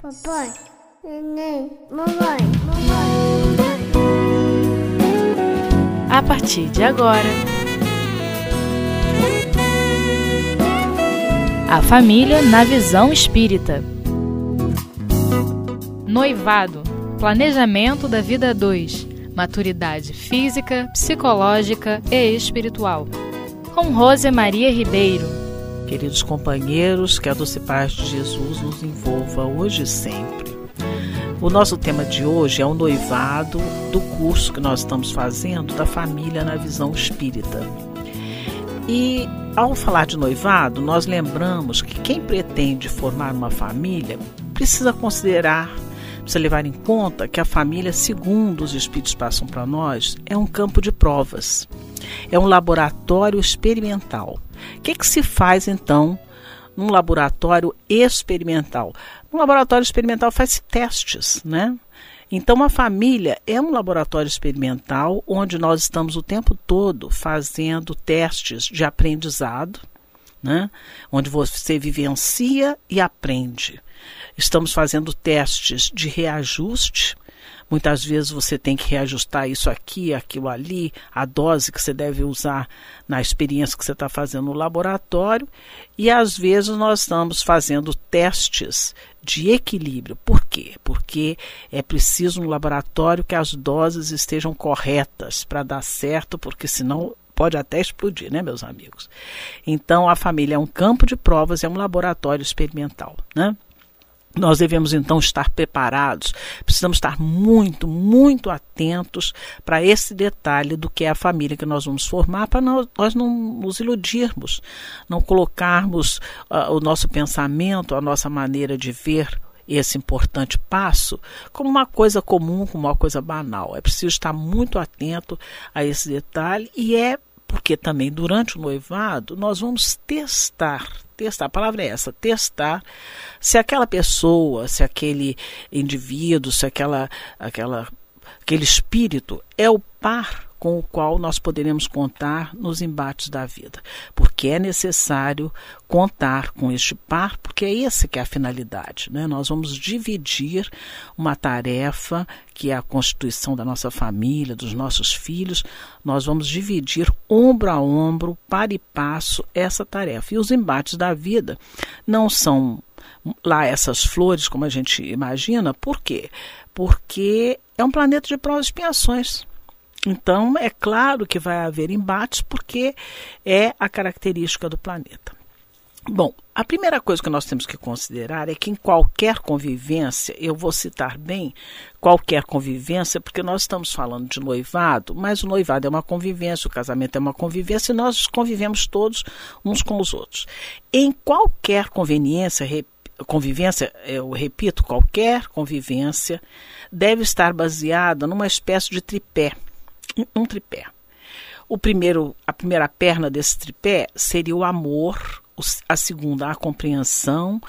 Papai, neném, mamãe, mamãe. A partir de agora, a família na visão espírita. Noivado, planejamento da vida 2, maturidade física, psicológica e espiritual. Com Rose Maria Ribeiro. Queridos companheiros, que a doce paz de Jesus nos envolva hoje e sempre. O nosso tema de hoje é o noivado do curso que nós estamos fazendo da família na visão espírita. E ao falar de noivado, nós lembramos que quem pretende formar uma família precisa considerar, precisa levar em conta que a família, segundo os espíritos passam para nós, é um campo de provas, é um laboratório experimental o que, que se faz então num laboratório experimental? No laboratório experimental faz testes, né? Então, a família é um laboratório experimental onde nós estamos o tempo todo fazendo testes de aprendizado, né? onde você vivencia e aprende. Estamos fazendo testes de reajuste, Muitas vezes você tem que reajustar isso aqui, aquilo ali, a dose que você deve usar na experiência que você está fazendo no laboratório. E às vezes nós estamos fazendo testes de equilíbrio. Por quê? Porque é preciso no laboratório que as doses estejam corretas para dar certo, porque senão pode até explodir, né, meus amigos? Então a família é um campo de provas, é um laboratório experimental, né? Nós devemos então estar preparados, precisamos estar muito, muito atentos para esse detalhe do que é a família que nós vamos formar, para nós, não nos iludirmos, não colocarmos uh, o nosso pensamento, a nossa maneira de ver esse importante passo como uma coisa comum, como uma coisa banal. É preciso estar muito atento a esse detalhe e é porque também durante o noivado nós vamos testar testar, a palavra é essa, testar se aquela pessoa, se aquele indivíduo, se aquela, aquela, aquele espírito é o par com o qual nós poderemos contar nos embates da vida. Porque é necessário contar com este par, porque é essa que é a finalidade. Né? Nós vamos dividir uma tarefa que é a constituição da nossa família, dos nossos filhos, nós vamos dividir ombro a ombro, para e passo, essa tarefa. E os embates da vida não são lá essas flores como a gente imagina, por quê? Porque é um planeta de provas e expiações. Então, é claro que vai haver embates, porque é a característica do planeta. Bom, a primeira coisa que nós temos que considerar é que em qualquer convivência, eu vou citar bem qualquer convivência, porque nós estamos falando de noivado, mas o noivado é uma convivência, o casamento é uma convivência e nós convivemos todos uns com os outros. Em qualquer conveniência, convivência, eu repito, qualquer convivência deve estar baseada numa espécie de tripé um tripé. O primeiro, a primeira perna desse tripé seria o amor, a segunda a compreensão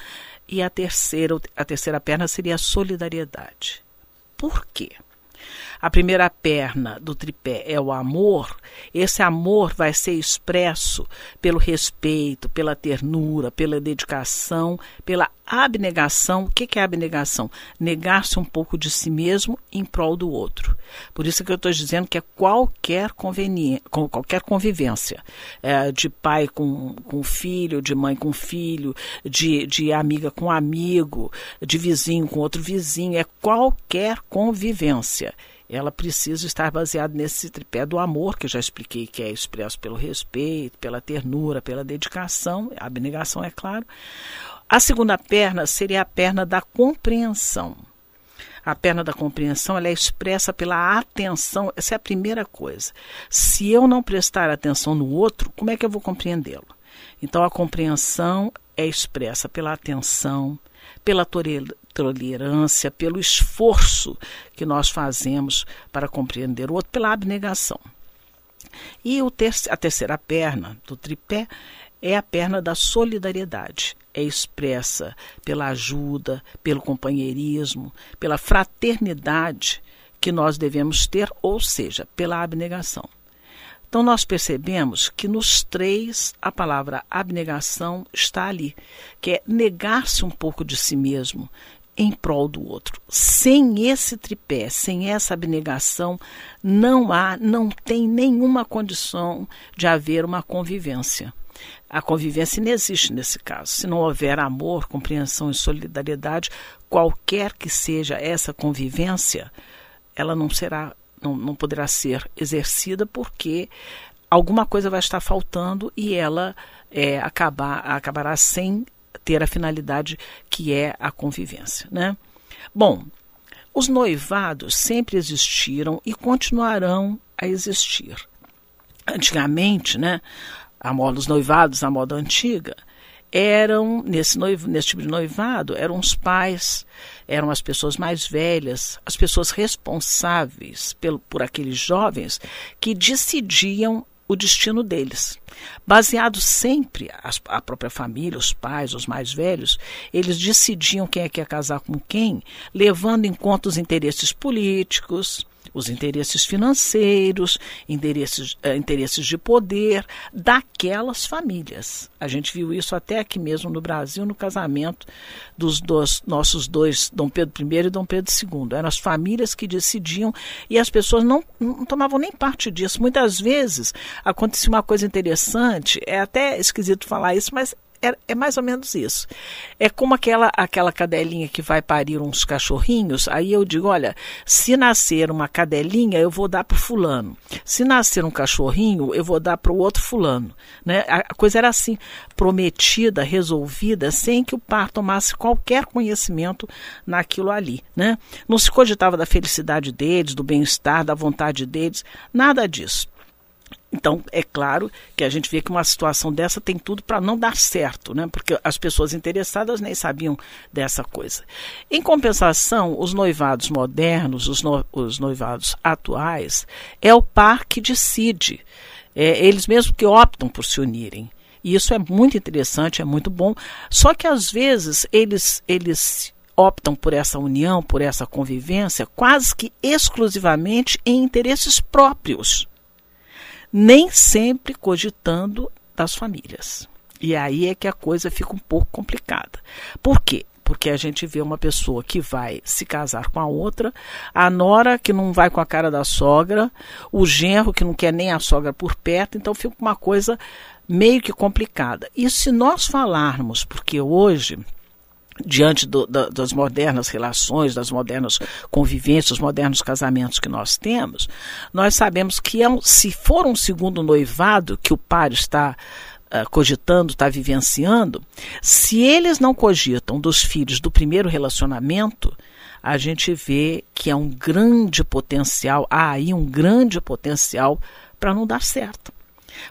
e a terceira, a terceira perna seria a solidariedade. Por quê? A primeira perna do tripé é o amor. Esse amor vai ser expresso pelo respeito, pela ternura, pela dedicação, pela abnegação. O que é abnegação? Negar-se um pouco de si mesmo em prol do outro. Por isso que eu estou dizendo que é qualquer conveniência, qualquer convivência, é, de pai com, com filho, de mãe com filho, de, de amiga com amigo, de vizinho com outro vizinho, é qualquer convivência ela precisa estar baseada nesse tripé do amor, que eu já expliquei que é expresso pelo respeito, pela ternura, pela dedicação, a abnegação, é claro. A segunda perna seria a perna da compreensão. A perna da compreensão ela é expressa pela atenção, essa é a primeira coisa. Se eu não prestar atenção no outro, como é que eu vou compreendê-lo? Então a compreensão é expressa pela atenção, pela tolerância, pelo esforço que nós fazemos para compreender o outro, pela abnegação. E ter a terceira perna do tripé é a perna da solidariedade. É expressa pela ajuda, pelo companheirismo, pela fraternidade que nós devemos ter, ou seja, pela abnegação. Então, nós percebemos que nos três a palavra abnegação está ali, que é negar-se um pouco de si mesmo, em prol do outro. Sem esse tripé, sem essa abnegação, não há, não tem nenhuma condição de haver uma convivência. A convivência não existe nesse caso. Se não houver amor, compreensão e solidariedade, qualquer que seja essa convivência, ela não será, não, não poderá ser exercida porque alguma coisa vai estar faltando e ela é, acabar, acabará sem ter a finalidade que é a convivência. Né? Bom, os noivados sempre existiram e continuarão a existir. Antigamente, né, a moda dos noivados, a moda antiga, eram, nesse, noivo, nesse tipo de noivado, eram os pais, eram as pessoas mais velhas, as pessoas responsáveis pelo, por aqueles jovens que decidiam o destino deles. Baseado sempre a, a própria família, os pais, os mais velhos, eles decidiam quem é que ia casar com quem, levando em conta os interesses políticos, os interesses financeiros, interesses, uh, interesses de poder daquelas famílias. A gente viu isso até aqui mesmo no Brasil, no casamento dos, dos nossos dois, Dom Pedro I e Dom Pedro II. Eram as famílias que decidiam e as pessoas não, não tomavam nem parte disso. Muitas vezes acontecia uma coisa interessante, é até esquisito falar isso, mas é, é, mais ou menos isso. É como aquela, aquela cadelinha que vai parir uns cachorrinhos. Aí eu digo: olha, se nascer uma cadelinha, eu vou dar para fulano. Se nascer um cachorrinho, eu vou dar para o outro fulano. Né? A, coisa era assim, prometida, resolvida, sem que o par tomasse qualquer conhecimento naquilo ali. Né? Não se cogitava da felicidade deles, do bem-estar, da vontade deles, nada disso. Então, é claro que a gente vê que uma situação dessa tem tudo para não dar certo, né? porque as pessoas interessadas nem sabiam dessa coisa. Em compensação, os noivados modernos, os, no, os noivados atuais, é o par que decide. É, eles mesmos que optam por se unirem. E isso é muito interessante, é muito bom. Só que às vezes eles, eles optam por essa união, por essa convivência, quase que exclusivamente em interesses próprios nem sempre cogitando das famílias. E aí é que a coisa fica um pouco complicada. Por quê? Porque a gente vê uma pessoa que vai se casar com a outra, a nora que não vai com a cara da sogra, o genro que não quer nem a sogra por perto, então fica uma coisa meio que complicada. E se nós falarmos, porque hoje diante do, da, das modernas relações, das modernas convivências, dos modernos casamentos que nós temos, nós sabemos que é um, se for um segundo noivado que o par está uh, cogitando, está vivenciando, se eles não cogitam dos filhos do primeiro relacionamento, a gente vê que é um grande potencial, há aí um grande potencial para não dar certo.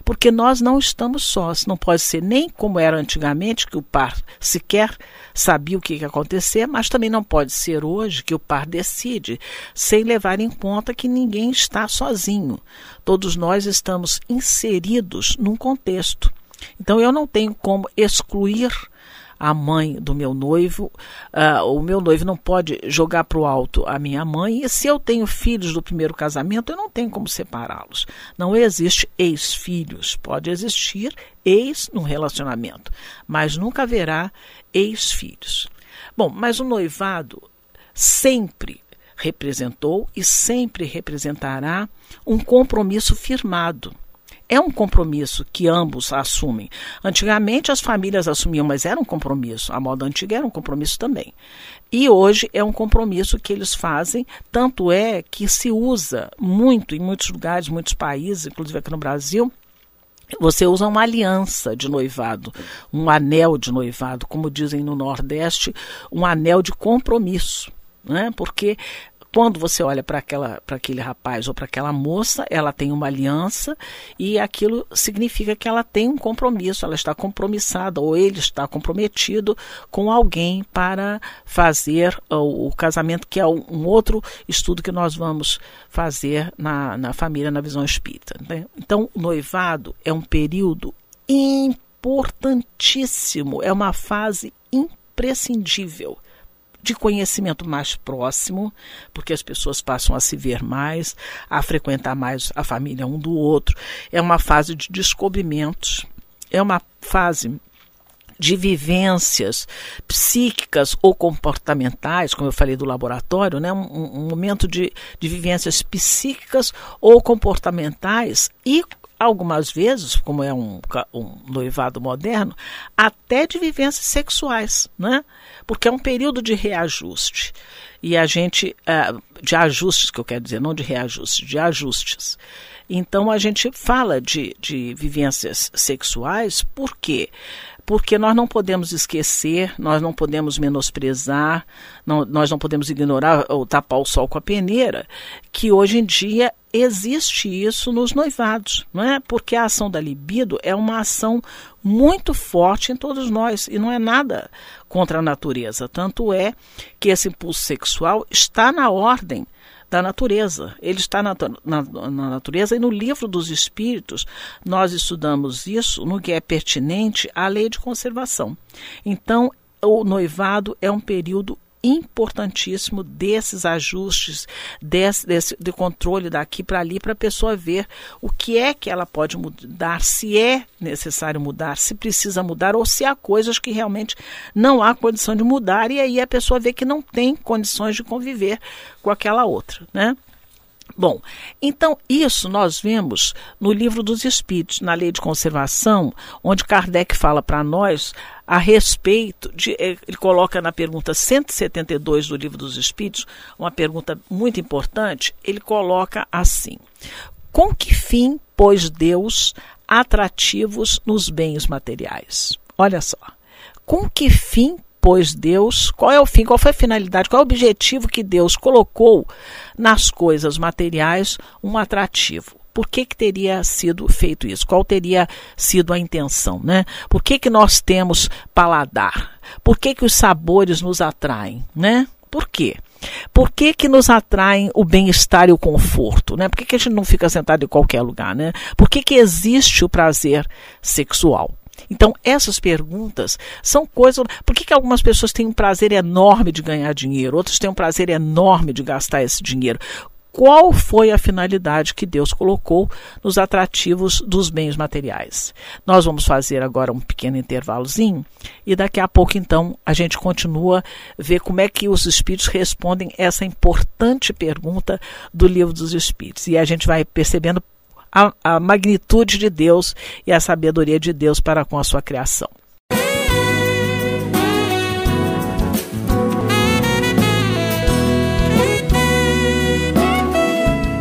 Porque nós não estamos sós. Não pode ser nem como era antigamente, que o par sequer sabia o que ia acontecer, mas também não pode ser hoje que o par decide, sem levar em conta que ninguém está sozinho. Todos nós estamos inseridos num contexto. Então eu não tenho como excluir a mãe do meu noivo, uh, o meu noivo não pode jogar para o alto a minha mãe, e se eu tenho filhos do primeiro casamento, eu não tenho como separá-los. Não existe ex-filhos, pode existir ex no relacionamento, mas nunca haverá ex-filhos. Bom, mas o noivado sempre representou e sempre representará um compromisso firmado é um compromisso que ambos assumem. Antigamente as famílias assumiam, mas era um compromisso. A moda antiga era um compromisso também. E hoje é um compromisso que eles fazem, tanto é que se usa muito em muitos lugares, muitos países, inclusive aqui no Brasil, você usa uma aliança de noivado, um anel de noivado, como dizem no Nordeste, um anel de compromisso. Né? Porque quando você olha para aquele rapaz ou para aquela moça, ela tem uma aliança e aquilo significa que ela tem um compromisso, ela está compromissada ou ele está comprometido com alguém para fazer o, o casamento, que é um outro estudo que nós vamos fazer na, na família, na visão espírita. Né? Então, o noivado é um período importantíssimo, é uma fase imprescindível de conhecimento mais próximo, porque as pessoas passam a se ver mais, a frequentar mais a família um do outro. É uma fase de descobrimentos, é uma fase de vivências psíquicas ou comportamentais, como eu falei do laboratório, né? um, um momento de, de vivências psíquicas ou comportamentais e algumas vezes, como é um, um, noivado moderno, até de vivências sexuais, né? Porque é um período de reajuste. E a gente, uh, de ajustes, que eu quero dizer, não de reajuste, de ajustes. Então a gente fala de, de vivências sexuais, por quê? porque nós não podemos esquecer, nós não podemos menosprezar, não, nós não podemos ignorar ou tapar o sol com a peneira, que hoje em dia existe isso nos noivados, não é? Porque a ação da libido é uma ação muito forte em todos nós e não é nada contra a natureza. Tanto é que esse impulso sexual está na ordem da natureza. Ele está na, na, na, natureza e no livro dos Espíritos nós estudamos isso no que é pertinente à lei de conservação. Então, o noivado é um período importantíssimo desses ajustes, desse, desse de controle daqui para ali, para a pessoa ver o que é que ela pode mudar, se é necessário mudar, se precisa mudar, ou se há coisas que realmente não há condição de mudar, e aí a pessoa vê que não tem condições de conviver com aquela outra, né? Bom, então isso nós vemos no livro dos Espíritos, na lei de conservação, onde Kardec fala para nós a respeito de. Eh, ele coloca na pergunta 172 do livro dos Espíritos, uma pergunta muito importante. Ele coloca assim: Com que fim pôs Deus atrativos nos bens materiais? Olha só. Com que fim pôs Deus, qual é o fim, qual foi a finalidade, qual é o objetivo que Deus colocou nas coisas materiais um atrativo. Por que, que teria sido feito isso? Qual teria sido a intenção? Né? Por que, que nós temos paladar? Por que, que os sabores nos atraem? Né? Por quê? Por que, que nos atraem o bem-estar e o conforto? Né? Por que, que a gente não fica sentado em qualquer lugar? Né? Por que, que existe o prazer sexual? Então, essas perguntas são coisas. Por que, que algumas pessoas têm um prazer enorme de ganhar dinheiro, outras têm um prazer enorme de gastar esse dinheiro? Qual foi a finalidade que Deus colocou nos atrativos dos bens materiais? Nós vamos fazer agora um pequeno intervalozinho e daqui a pouco, então, a gente continua ver como é que os espíritos respondem essa importante pergunta do livro dos espíritos. E a gente vai percebendo a, a magnitude de Deus e a sabedoria de Deus para com a sua criação.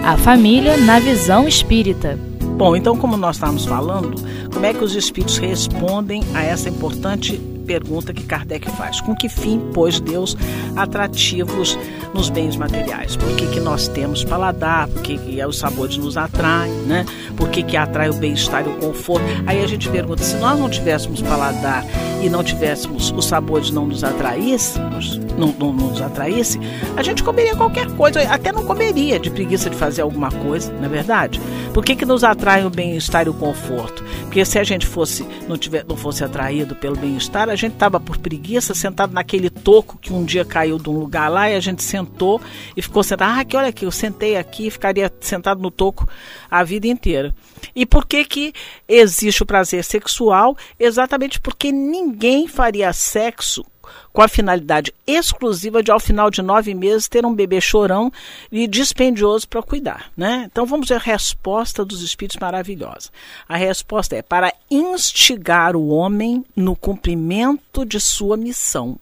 A família na visão espírita. Bom, então, como nós estávamos falando, como é que os espíritos respondem a essa importante pergunta que Kardec faz: com que fim pôs Deus atrativos nos bens materiais? Por que, que nós temos paladar? Por que, que os sabores nos atraem? Né? Por que, que atrai o bem-estar e o conforto? Aí a gente pergunta: se nós não tivéssemos paladar e não tivéssemos os sabores não nos atraíssemos, não, não, não nos atraísse, a gente comeria qualquer coisa, até não comeria de preguiça de fazer alguma coisa, não é verdade? Por que, que nos atrai o bem-estar e o conforto? Porque se a gente fosse não, tiver, não fosse atraído pelo bem-estar, gente estava por preguiça, sentado naquele toco que um dia caiu de um lugar lá e a gente sentou e ficou sentado. Ah, que olha aqui, eu sentei aqui e ficaria sentado no toco a vida inteira. E por que que existe o prazer sexual? Exatamente porque ninguém faria sexo com a finalidade exclusiva de, ao final de nove meses, ter um bebê chorão e dispendioso para cuidar. Né? Então vamos ver a resposta dos espíritos maravilhosa. A resposta é para instigar o homem no cumprimento de sua missão.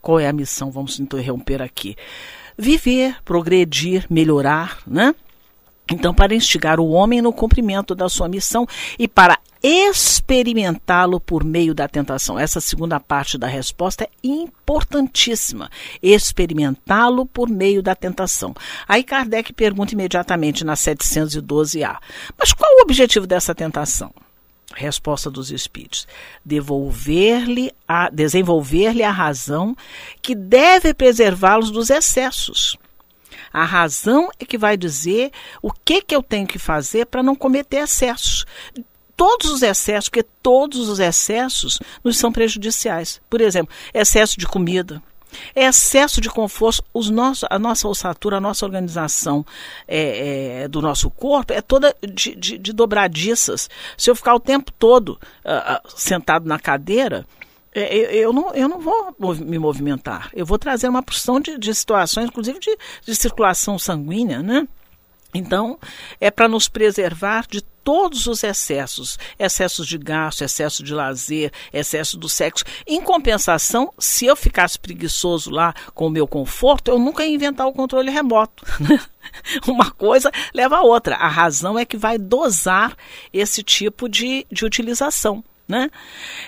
Qual é a missão? Vamos interromper aqui. Viver, progredir, melhorar, né? Então, para instigar o homem no cumprimento da sua missão e para experimentá-lo por meio da tentação. Essa segunda parte da resposta é importantíssima. Experimentá-lo por meio da tentação. Aí Kardec pergunta imediatamente na 712A: Mas qual o objetivo dessa tentação? Resposta dos espíritos: devolver-lhe a desenvolver-lhe a razão que deve preservá-los dos excessos a razão é que vai dizer o que, que eu tenho que fazer para não cometer excessos. Todos os excessos, porque todos os excessos nos são prejudiciais. Por exemplo, excesso de comida, excesso de conforto, os nossos, a nossa ossatura, a nossa organização é, é, do nosso corpo é toda de, de, de dobradiças. Se eu ficar o tempo todo uh, sentado na cadeira, eu, não, eu não vou me movimentar. Eu vou trazer uma porção de, de situações, inclusive de, de circulação sanguínea, né? Então, é para nos preservar de todos os excessos, excessos de gasto, excesso de lazer, excesso do sexo. Em compensação, se eu ficasse preguiçoso lá com o meu conforto, eu nunca ia inventar o controle remoto. Né? Uma coisa leva a outra. A razão é que vai dosar esse tipo de, de utilização. Né?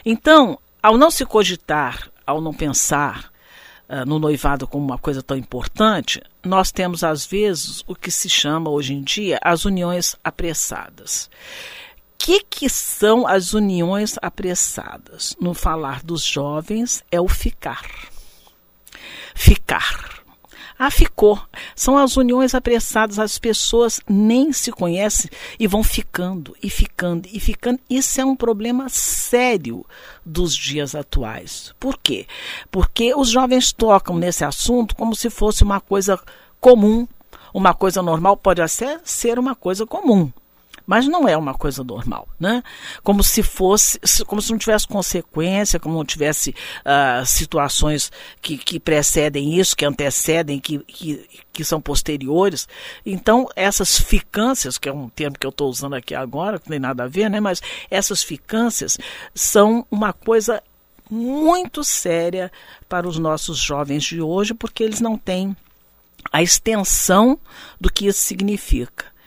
Então, ao não se cogitar, ao não pensar uh, no noivado como uma coisa tão importante, nós temos às vezes o que se chama hoje em dia as uniões apressadas. O que, que são as uniões apressadas? No falar dos jovens é o ficar. Ficar ah, ficou. São as uniões apressadas, as pessoas nem se conhecem e vão ficando e ficando e ficando. Isso é um problema sério dos dias atuais. Por quê? Porque os jovens tocam nesse assunto como se fosse uma coisa comum, uma coisa normal, pode até ser uma coisa comum mas não é uma coisa normal, né? Como se fosse, como se não tivesse consequência, como não tivesse uh, situações que, que precedem isso, que antecedem, que, que, que são posteriores. Então, essas ficâncias, que é um termo que eu estou usando aqui agora, que não tem nada a ver, né? Mas essas ficâncias são uma coisa muito séria para os nossos jovens de hoje, porque eles não têm a extensão do que isso significa.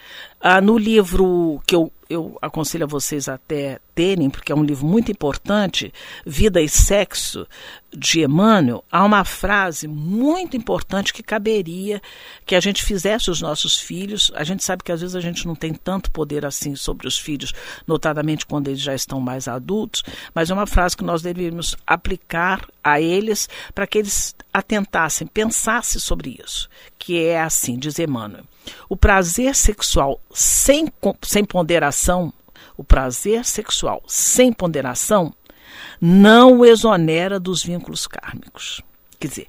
Ah, no livro que eu, eu aconselho a vocês até terem, porque é um livro muito importante, Vida e Sexo, de Emmanuel, há uma frase muito importante que caberia que a gente fizesse os nossos filhos. A gente sabe que às vezes a gente não tem tanto poder assim sobre os filhos, notadamente quando eles já estão mais adultos, mas é uma frase que nós deveríamos aplicar a eles para que eles atentassem, pensassem sobre isso, que é assim, diz Emmanuel. O prazer sexual sem, sem ponderação, o prazer sexual sem ponderação, não o exonera dos vínculos kármicos. Quer dizer,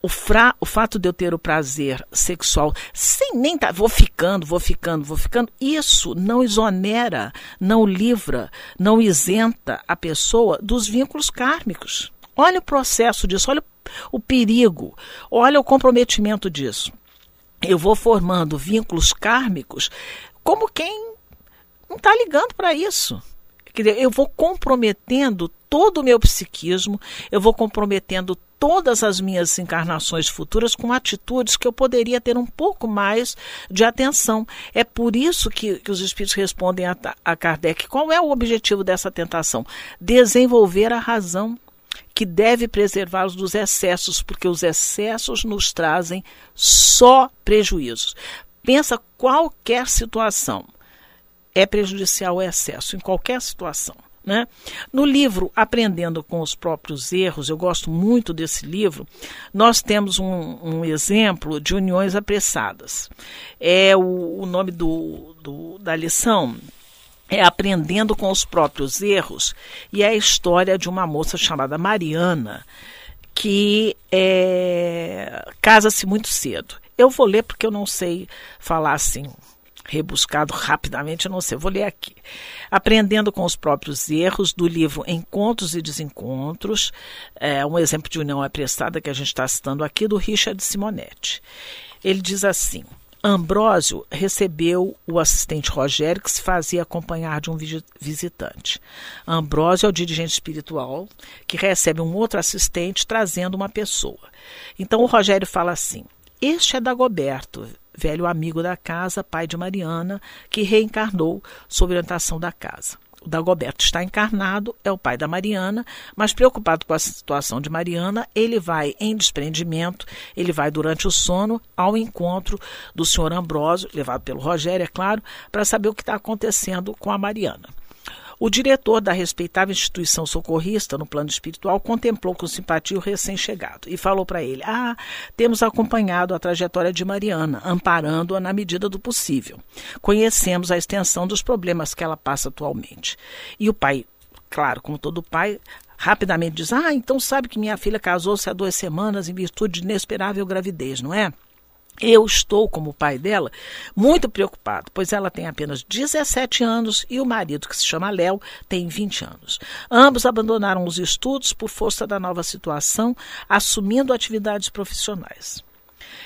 o, fra, o fato de eu ter o prazer sexual sem nem tá, vou ficando, vou ficando, vou ficando, isso não exonera, não livra, não isenta a pessoa dos vínculos kármicos. Olha o processo disso, olha o perigo, olha o comprometimento disso eu vou formando vínculos kármicos como quem não está ligando para isso. Eu vou comprometendo todo o meu psiquismo, eu vou comprometendo todas as minhas encarnações futuras com atitudes que eu poderia ter um pouco mais de atenção. É por isso que, que os espíritos respondem a, a Kardec: qual é o objetivo dessa tentação? Desenvolver a razão que deve preservá-los dos excessos, porque os excessos nos trazem só prejuízos. Pensa qualquer situação é prejudicial o excesso, em qualquer situação. Né? No livro Aprendendo com os Próprios Erros, eu gosto muito desse livro, nós temos um, um exemplo de uniões apressadas. É o, o nome do, do, da lição é aprendendo com os próprios erros e é a história de uma moça chamada Mariana que é, casa-se muito cedo. Eu vou ler porque eu não sei falar assim rebuscado rapidamente, não sei, vou ler aqui. Aprendendo com os próprios erros, do livro Encontros e Desencontros, é, um exemplo de união apressada que a gente está citando aqui, do Richard Simonetti. Ele diz assim: Ambrósio recebeu o assistente Rogério, que se fazia acompanhar de um visitante. Ambrósio é o dirigente espiritual que recebe um outro assistente trazendo uma pessoa. Então o Rogério fala assim: Este é Dagoberto, velho amigo da casa, pai de Mariana, que reencarnou sob orientação da casa. O Dagoberto está encarnado, é o pai da Mariana, mas preocupado com a situação de Mariana, ele vai em desprendimento, ele vai durante o sono ao encontro do senhor Ambrósio, levado pelo Rogério, é claro, para saber o que está acontecendo com a Mariana. O diretor da respeitável instituição socorrista no plano espiritual contemplou com simpatia o recém-chegado e falou para ele: Ah, temos acompanhado a trajetória de Mariana, amparando-a na medida do possível. Conhecemos a extensão dos problemas que ela passa atualmente. E o pai, claro, como todo pai, rapidamente diz: Ah, então sabe que minha filha casou-se há duas semanas em virtude de inesperável gravidez, não é? Eu estou, como pai dela, muito preocupado, pois ela tem apenas 17 anos e o marido, que se chama Léo, tem 20 anos. Ambos abandonaram os estudos por força da nova situação, assumindo atividades profissionais.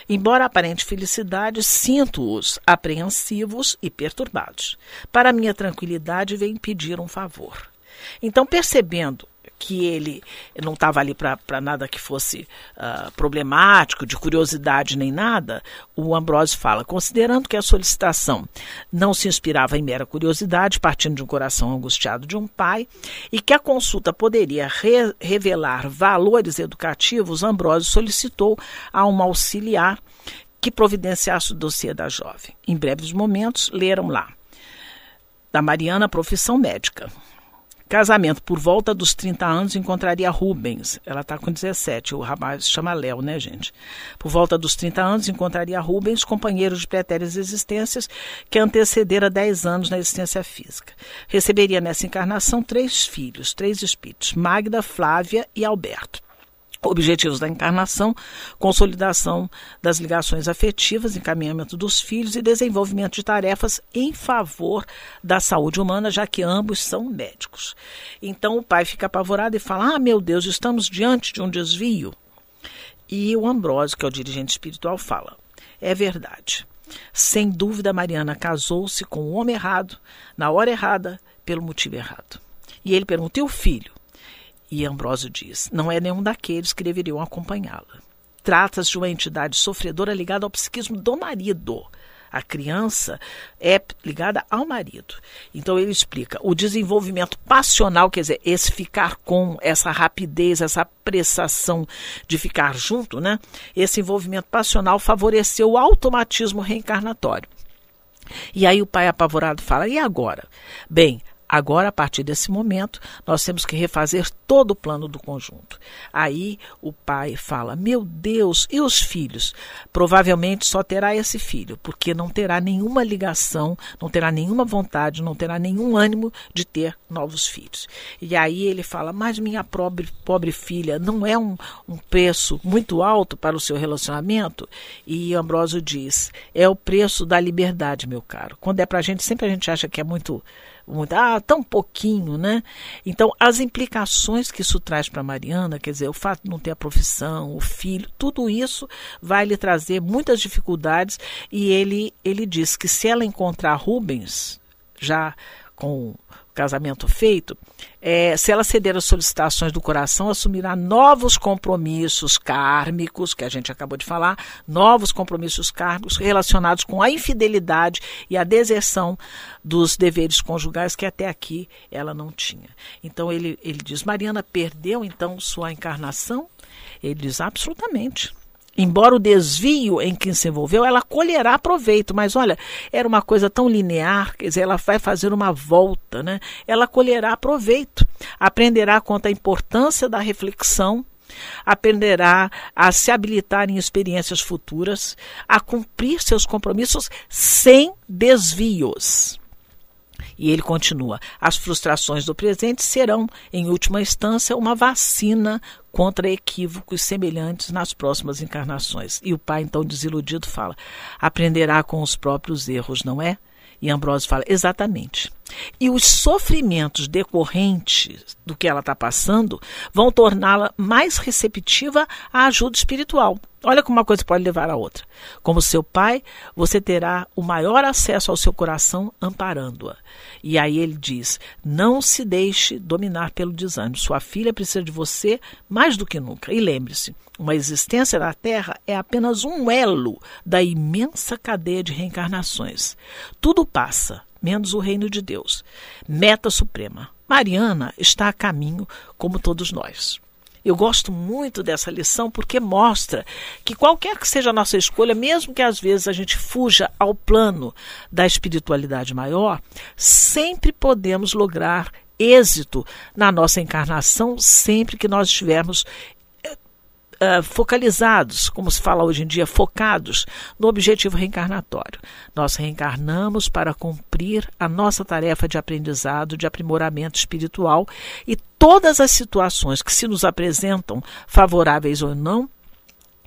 Embora aparente felicidade, sinto-os apreensivos e perturbados. Para minha tranquilidade, vem pedir um favor. Então, percebendo que ele não estava ali para nada que fosse uh, problemático, de curiosidade nem nada, o Ambrosio fala: considerando que a solicitação não se inspirava em mera curiosidade, partindo de um coração angustiado de um pai, e que a consulta poderia re revelar valores educativos, Ambrosio solicitou a uma auxiliar que providenciasse o dossiê da jovem. Em breves momentos, leram lá. Da Mariana, profissão médica. Casamento, por volta dos 30 anos, encontraria Rubens. Ela está com 17, o rapaz chama Léo, né, gente? Por volta dos 30 anos, encontraria Rubens, companheiro de pretéreas existências, que antecedera 10 anos na existência física. Receberia nessa encarnação três filhos, três espíritos: Magda, Flávia e Alberto. Objetivos da encarnação: consolidação das ligações afetivas, encaminhamento dos filhos e desenvolvimento de tarefas em favor da saúde humana, já que ambos são médicos. Então o pai fica apavorado e fala: Ah, meu Deus, estamos diante de um desvio. E o Ambrósio, que é o dirigente espiritual, fala: É verdade. Sem dúvida, Mariana casou-se com o homem errado, na hora errada, pelo motivo errado. E ele pergunta: E o filho? E Ambrósio diz: não é nenhum daqueles que deveriam acompanhá-la. Trata-se de uma entidade sofredora ligada ao psiquismo do marido. A criança é ligada ao marido. Então ele explica o desenvolvimento passional, quer dizer, esse ficar com, essa rapidez, essa prestação de ficar junto, né? Esse envolvimento passional favoreceu o automatismo reencarnatório. E aí o pai apavorado fala: e agora? Bem, Agora, a partir desse momento, nós temos que refazer todo o plano do conjunto. Aí o pai fala: Meu Deus, e os filhos? Provavelmente só terá esse filho, porque não terá nenhuma ligação, não terá nenhuma vontade, não terá nenhum ânimo de ter novos filhos. E aí ele fala: Mas minha pobre, pobre filha, não é um, um preço muito alto para o seu relacionamento? E Ambrósio diz: É o preço da liberdade, meu caro. Quando é para a gente, sempre a gente acha que é muito muito, ah, tão pouquinho, né? Então, as implicações que isso traz para Mariana, quer dizer, o fato de não ter a profissão, o filho, tudo isso vai lhe trazer muitas dificuldades e ele, ele diz que se ela encontrar Rubens, já com casamento feito, é, se ela ceder às solicitações do coração, assumirá novos compromissos kármicos, que a gente acabou de falar, novos compromissos kármicos relacionados com a infidelidade e a deserção dos deveres conjugais que até aqui ela não tinha. Então ele, ele diz: Mariana perdeu então sua encarnação? Ele diz: absolutamente embora o desvio em que se envolveu, ela colherá proveito. Mas olha, era uma coisa tão linear, quer dizer, ela vai fazer uma volta, né? Ela colherá proveito, aprenderá quanto à importância da reflexão, aprenderá a se habilitar em experiências futuras, a cumprir seus compromissos sem desvios. E ele continua: as frustrações do presente serão, em última instância, uma vacina contra equívocos semelhantes nas próximas encarnações. E o pai, então desiludido, fala: aprenderá com os próprios erros, não é? E Ambrósio fala: exatamente. E os sofrimentos decorrentes do que ela está passando vão torná-la mais receptiva à ajuda espiritual. Olha como uma coisa pode levar a outra. Como seu pai, você terá o maior acesso ao seu coração amparando-a. E aí ele diz: não se deixe dominar pelo desânimo. Sua filha precisa de você mais do que nunca. E lembre-se: uma existência na Terra é apenas um elo da imensa cadeia de reencarnações. Tudo passa, menos o reino de Deus. Meta suprema. Mariana está a caminho, como todos nós. Eu gosto muito dessa lição porque mostra que qualquer que seja a nossa escolha, mesmo que às vezes a gente fuja ao plano da espiritualidade maior, sempre podemos lograr êxito na nossa encarnação sempre que nós estivermos uh, focalizados, como se fala hoje em dia, focados no objetivo reencarnatório. Nós reencarnamos para cumprir a nossa tarefa de aprendizado, de aprimoramento espiritual e todas as situações que se nos apresentam, favoráveis ou não,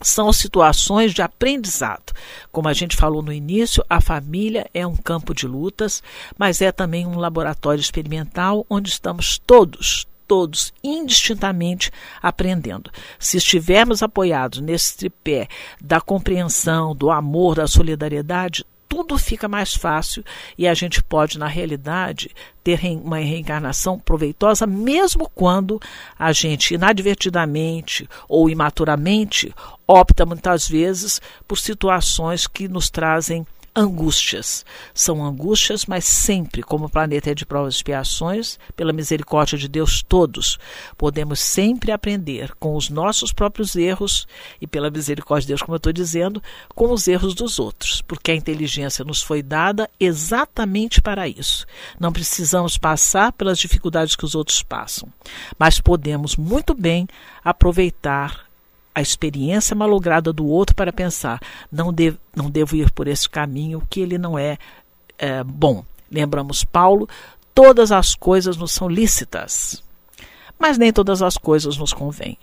são situações de aprendizado. Como a gente falou no início, a família é um campo de lutas, mas é também um laboratório experimental onde estamos todos, todos indistintamente aprendendo. Se estivermos apoiados nesse tripé da compreensão, do amor, da solidariedade, tudo fica mais fácil e a gente pode, na realidade, ter uma reencarnação proveitosa, mesmo quando a gente inadvertidamente ou imaturamente opta muitas vezes por situações que nos trazem angústias. São angústias, mas sempre, como o planeta é de provas e expiações, pela misericórdia de Deus, todos podemos sempre aprender com os nossos próprios erros e, pela misericórdia de Deus, como eu estou dizendo, com os erros dos outros, porque a inteligência nos foi dada exatamente para isso. Não precisamos passar pelas dificuldades que os outros passam, mas podemos muito bem aproveitar a experiência malograda do outro para pensar, não, devo, não devo ir por esse caminho, que ele não é, é bom. Lembramos Paulo, todas as coisas nos são lícitas, mas nem todas as coisas nos convêm.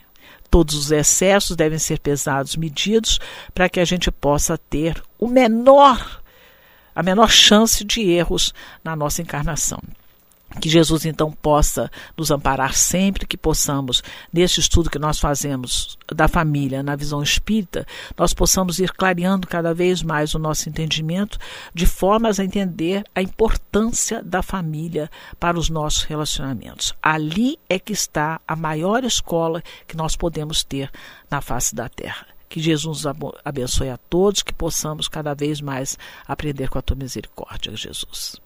Todos os excessos devem ser pesados, medidos, para que a gente possa ter o menor, a menor chance de erros na nossa encarnação. Que Jesus então possa nos amparar sempre, que possamos, neste estudo que nós fazemos da família na visão espírita, nós possamos ir clareando cada vez mais o nosso entendimento, de formas a entender a importância da família para os nossos relacionamentos. Ali é que está a maior escola que nós podemos ter na face da terra. Que Jesus abençoe a todos, que possamos cada vez mais aprender com a tua misericórdia, Jesus.